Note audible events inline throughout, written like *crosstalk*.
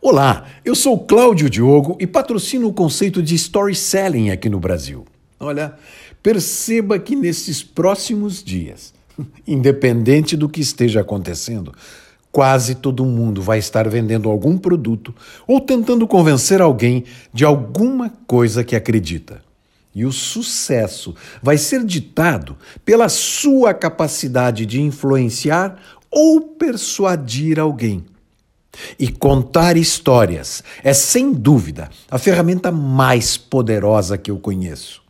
Olá, eu sou Cláudio Diogo e patrocino o conceito de story selling aqui no Brasil. Olha, perceba que nesses próximos dias, *laughs* independente do que esteja acontecendo, quase todo mundo vai estar vendendo algum produto ou tentando convencer alguém de alguma coisa que acredita. E o sucesso vai ser ditado pela sua capacidade de influenciar ou persuadir alguém. E contar histórias é, sem dúvida, a ferramenta mais poderosa que eu conheço.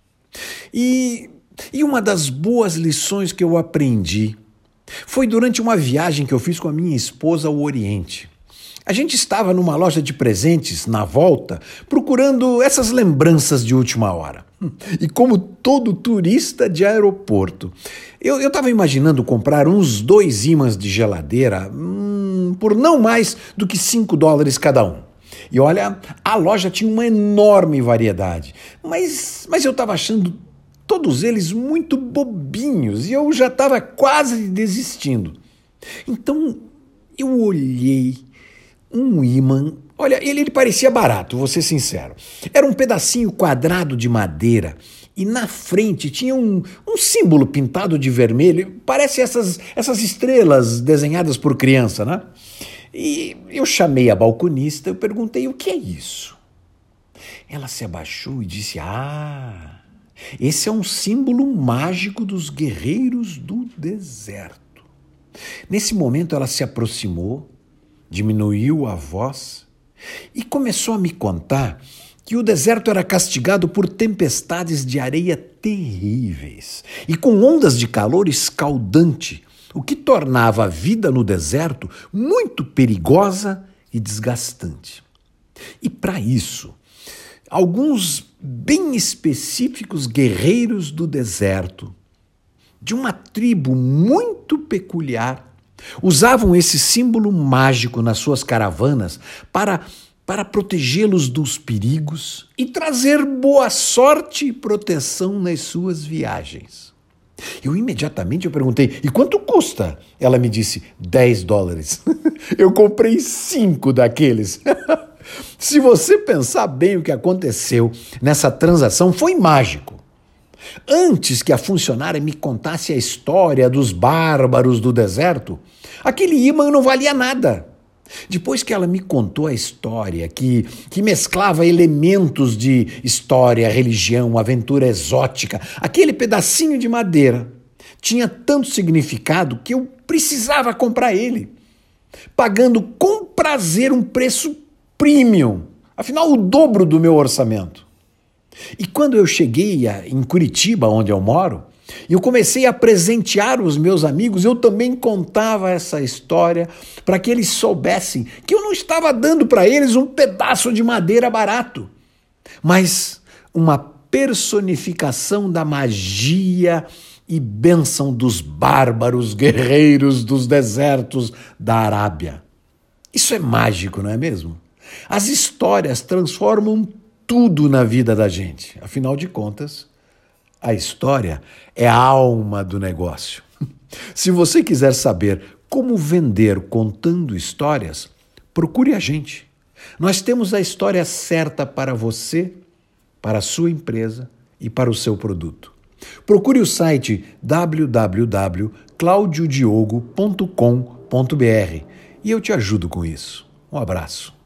E, e uma das boas lições que eu aprendi foi durante uma viagem que eu fiz com a minha esposa ao Oriente. A gente estava numa loja de presentes na volta, procurando essas lembranças de última hora. E como todo turista de aeroporto, eu estava imaginando comprar uns dois ímãs de geladeira por não mais do que 5 dólares cada um. E olha, a loja tinha uma enorme variedade, mas, mas eu estava achando todos eles muito bobinhos e eu já estava quase desistindo. Então eu olhei um ímã. Olha, ele, ele parecia barato, vou ser sincero. Era um pedacinho quadrado de madeira e na frente tinha um, um símbolo pintado de vermelho, parece essas, essas estrelas desenhadas por criança, né? E eu chamei a balconista, eu perguntei o que é isso. Ela se abaixou e disse: Ah, esse é um símbolo mágico dos guerreiros do deserto. Nesse momento ela se aproximou diminuiu a voz e começou a me contar que o deserto era castigado por tempestades de areia terríveis e com ondas de calor escaldante, o que tornava a vida no deserto muito perigosa e desgastante. E para isso, alguns bem específicos guerreiros do deserto, de uma tribo muito peculiar, Usavam esse símbolo mágico nas suas caravanas para, para protegê-los dos perigos e trazer boa sorte e proteção nas suas viagens. Eu imediatamente eu perguntei: e quanto custa? Ela me disse: 10 dólares. *laughs* eu comprei cinco daqueles. *laughs* Se você pensar bem o que aconteceu nessa transação, foi mágico. Antes que a funcionária me contasse a história dos bárbaros do deserto, aquele imã não valia nada. Depois que ela me contou a história, que, que mesclava elementos de história, religião, aventura exótica, aquele pedacinho de madeira tinha tanto significado que eu precisava comprar ele, pagando com prazer um preço premium, afinal, o dobro do meu orçamento. E quando eu cheguei a, em Curitiba, onde eu moro, eu comecei a presentear os meus amigos, eu também contava essa história para que eles soubessem que eu não estava dando para eles um pedaço de madeira barato, mas uma personificação da magia e bênção dos bárbaros guerreiros dos desertos da Arábia. Isso é mágico, não é mesmo? As histórias transformam tudo na vida da gente. Afinal de contas, a história é a alma do negócio. *laughs* Se você quiser saber como vender contando histórias, procure a gente. Nós temos a história certa para você, para a sua empresa e para o seu produto. Procure o site www.claudiodiogo.com.br e eu te ajudo com isso. Um abraço.